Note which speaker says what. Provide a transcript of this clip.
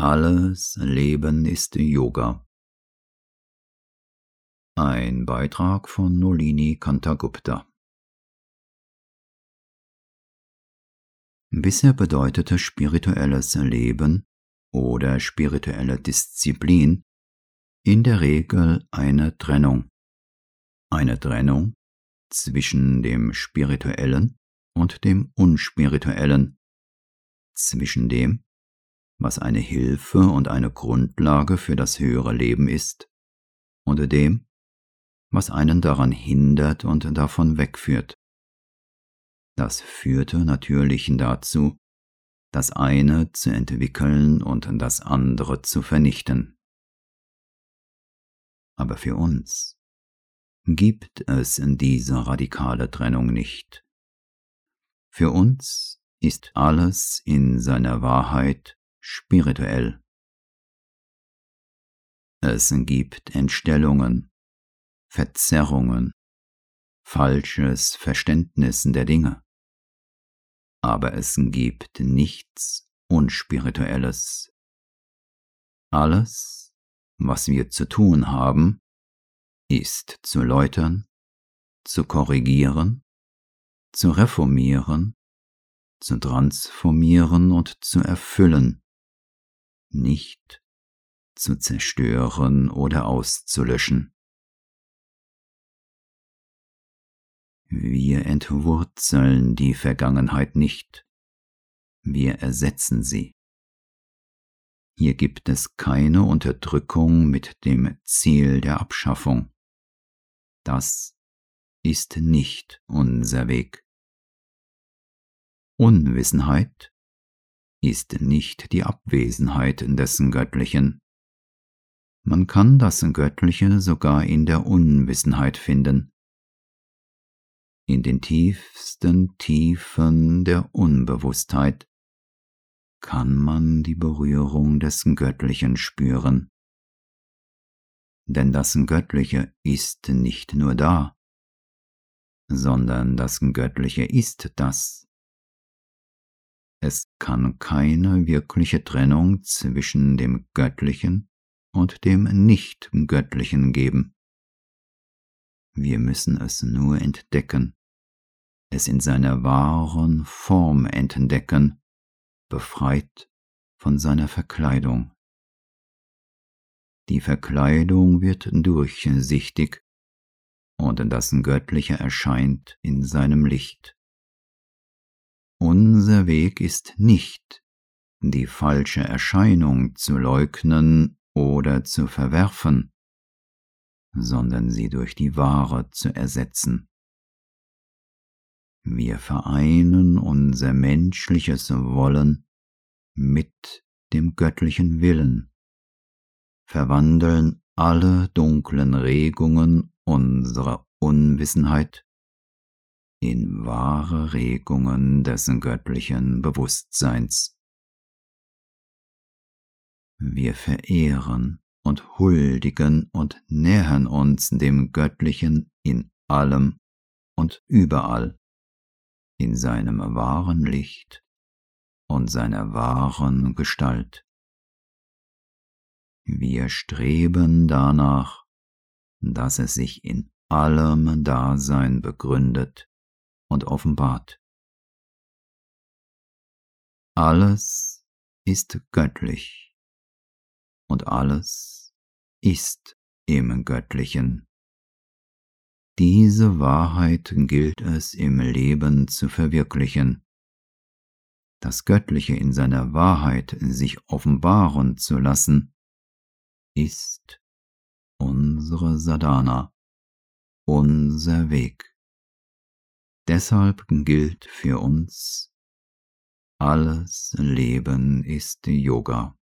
Speaker 1: Alles Leben ist Yoga. Ein Beitrag von Nolini Kantagupta. Bisher bedeutete spirituelles Leben oder spirituelle Disziplin in der Regel eine Trennung. Eine Trennung zwischen dem Spirituellen und dem Unspirituellen, zwischen dem, was eine Hilfe und eine Grundlage für das höhere Leben ist, und dem, was einen daran hindert und davon wegführt. Das führte natürlich dazu, das eine zu entwickeln und das andere zu vernichten. Aber für uns gibt es diese radikale Trennung nicht. Für uns ist alles in seiner Wahrheit spirituell. Es gibt Entstellungen, Verzerrungen, falsches Verständnis der Dinge. Aber es gibt nichts Unspirituelles. Alles, was wir zu tun haben, ist zu läutern, zu korrigieren, zu reformieren, zu transformieren und zu erfüllen, nicht zu zerstören oder auszulöschen. Wir entwurzeln die Vergangenheit nicht, wir ersetzen sie. Hier gibt es keine Unterdrückung mit dem Ziel der Abschaffung. Das ist nicht unser Weg. Unwissenheit ist nicht die Abwesenheit dessen Göttlichen. Man kann das Göttliche sogar in der Unwissenheit finden in den tiefsten Tiefen der Unbewusstheit kann man die Berührung des Göttlichen spüren. Denn das Göttliche ist nicht nur da, sondern das Göttliche ist das. Es kann keine wirkliche Trennung zwischen dem Göttlichen und dem Nicht-Göttlichen geben. Wir müssen es nur entdecken es in seiner wahren Form entdecken, befreit von seiner Verkleidung. Die Verkleidung wird durchsichtig und das Göttliche erscheint in seinem Licht. Unser Weg ist nicht, die falsche Erscheinung zu leugnen oder zu verwerfen, sondern sie durch die wahre zu ersetzen. Wir vereinen unser menschliches Wollen mit dem göttlichen Willen, verwandeln alle dunklen Regungen unserer Unwissenheit in wahre Regungen des göttlichen Bewusstseins. Wir verehren und huldigen und nähern uns dem Göttlichen in allem und überall in seinem wahren Licht und seiner wahren Gestalt. Wir streben danach, dass es sich in allem Dasein begründet und offenbart. Alles ist göttlich und alles ist im Göttlichen. Diese Wahrheit gilt es im Leben zu verwirklichen. Das Göttliche in seiner Wahrheit sich offenbaren zu lassen, ist unsere Sadhana, unser Weg. Deshalb gilt für uns, alles Leben ist Yoga.